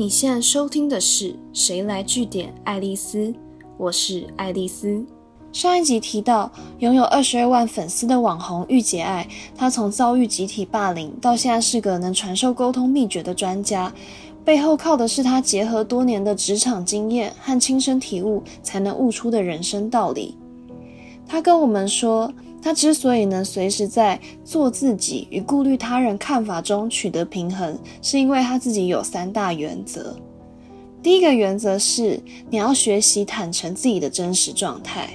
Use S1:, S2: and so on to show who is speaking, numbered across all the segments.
S1: 你现在收听的是《谁来据点爱丽丝》，我是爱丽丝。上一集提到，拥有二十二万粉丝的网红御姐爱，她从遭遇集体霸凌，到现在是个能传授沟通秘诀的专家，背后靠的是她结合多年的职场经验和亲身体悟，才能悟出的人生道理。她跟我们说。他之所以能随时在做自己与顾虑他人看法中取得平衡，是因为他自己有三大原则。第一个原则是，你要学习坦诚自己的真实状态。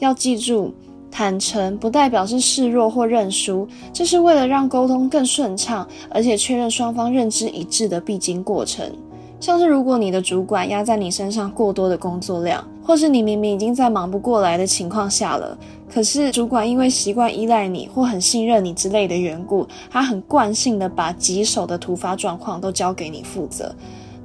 S1: 要记住，坦诚不代表是示弱或认输，这是为了让沟通更顺畅，而且确认双方认知一致的必经过程。像是如果你的主管压在你身上过多的工作量，或是你明明已经在忙不过来的情况下了，可是主管因为习惯依赖你或很信任你之类的缘故，他很惯性的把棘手的突发状况都交给你负责。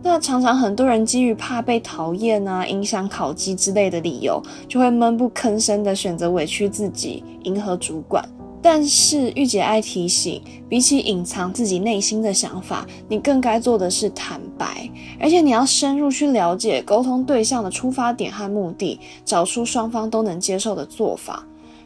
S1: 那常常很多人基于怕被讨厌啊、影响考绩之类的理由，就会闷不吭声的选择委屈自己，迎合主管。但是御姐爱提醒，比起隐藏自己内心的想法，你更该做的是坦白，而且你要深入去了解沟通对象的出发点和目的，找出双方都能接受的做法。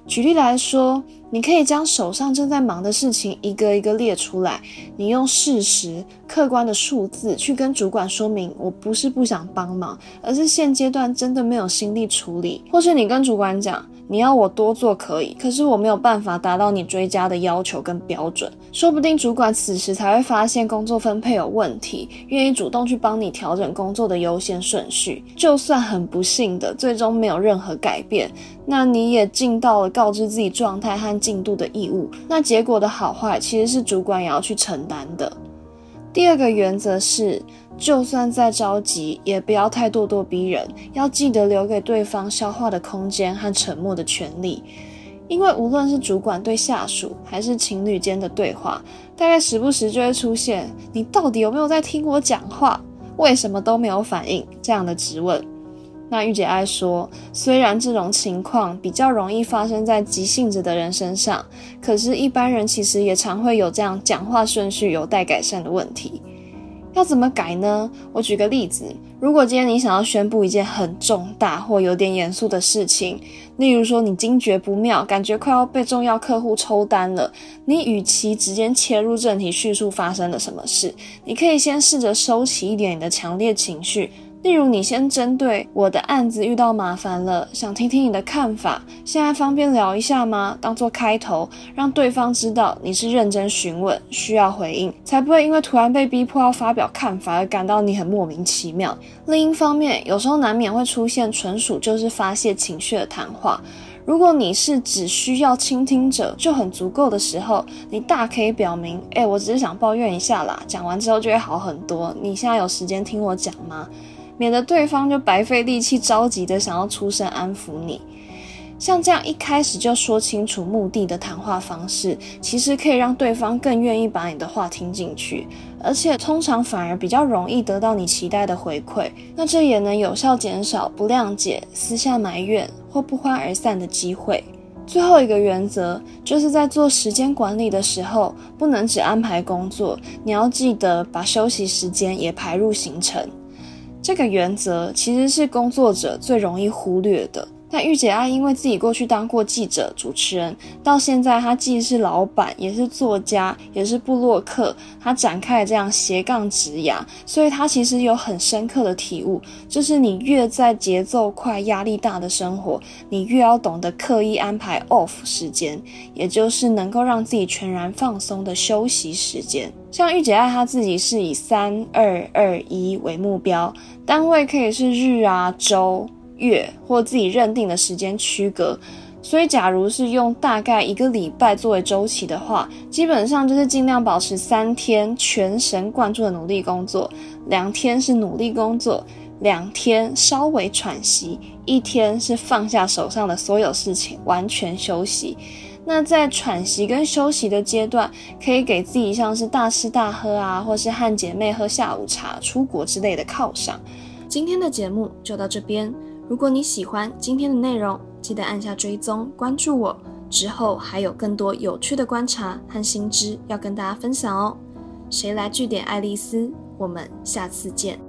S1: 举例来说，你可以将手上正在忙的事情一个一个列出来，你用事实、客观的数字去跟主管说明，我不是不想帮忙，而是现阶段真的没有心力处理，或是你跟主管讲。你要我多做可以，可是我没有办法达到你追加的要求跟标准。说不定主管此时才会发现工作分配有问题，愿意主动去帮你调整工作的优先顺序。就算很不幸的最终没有任何改变，那你也尽到了告知自己状态和进度的义务。那结果的好坏其实是主管也要去承担的。第二个原则是。就算再着急，也不要太咄咄逼人，要记得留给对方消化的空间和沉默的权利。因为无论是主管对下属，还是情侣间的对话，大概时不时就会出现“你到底有没有在听我讲话？为什么都没有反应？”这样的质问。那御姐爱说，虽然这种情况比较容易发生在急性子的人身上，可是，一般人其实也常会有这样讲话顺序有待改善的问题。要怎么改呢？我举个例子，如果今天你想要宣布一件很重大或有点严肃的事情，例如说你惊觉不妙，感觉快要被重要客户抽单了，你与其直接切入正题叙述发生了什么事，你可以先试着收起一点你的强烈情绪。例如，你先针对我的案子遇到麻烦了，想听听你的看法，现在方便聊一下吗？当做开头，让对方知道你是认真询问，需要回应，才不会因为突然被逼迫要发表看法而感到你很莫名其妙。另一方面，有时候难免会出现纯属就是发泄情绪的谈话，如果你是只需要倾听者就很足够的时候，你大可以表明，哎，我只是想抱怨一下啦，讲完之后就会好很多。你现在有时间听我讲吗？免得对方就白费力气，着急的想要出声安抚你。像这样一开始就说清楚目的的谈话方式，其实可以让对方更愿意把你的话听进去，而且通常反而比较容易得到你期待的回馈。那这也能有效减少不谅解、私下埋怨或不欢而散的机会。最后一个原则就是在做时间管理的时候，不能只安排工作，你要记得把休息时间也排入行程。这个原则其实是工作者最容易忽略的。但御姐爱因为自己过去当过记者、主持人，到现在她既是老板，也是作家，也是布洛克，她展开了这样斜杠职涯，所以她其实有很深刻的体悟，就是你越在节奏快、压力大的生活，你越要懂得刻意安排 off 时间，也就是能够让自己全然放松的休息时间。像御姐爱她自己是以三二二一为目标，单位可以是日啊、周。月或自己认定的时间区隔，所以假如是用大概一个礼拜作为周期的话，基本上就是尽量保持三天全神贯注的努力工作，两天是努力工作，两天稍微喘息，一天是放下手上的所有事情，完全休息。那在喘息跟休息的阶段，可以给自己像是大吃大喝啊，或是和姐妹喝下午茶、出国之类的犒赏。今天的节目就到这边。如果你喜欢今天的内容，记得按下追踪关注我，之后还有更多有趣的观察和新知要跟大家分享哦。谁来据点爱丽丝？我们下次见。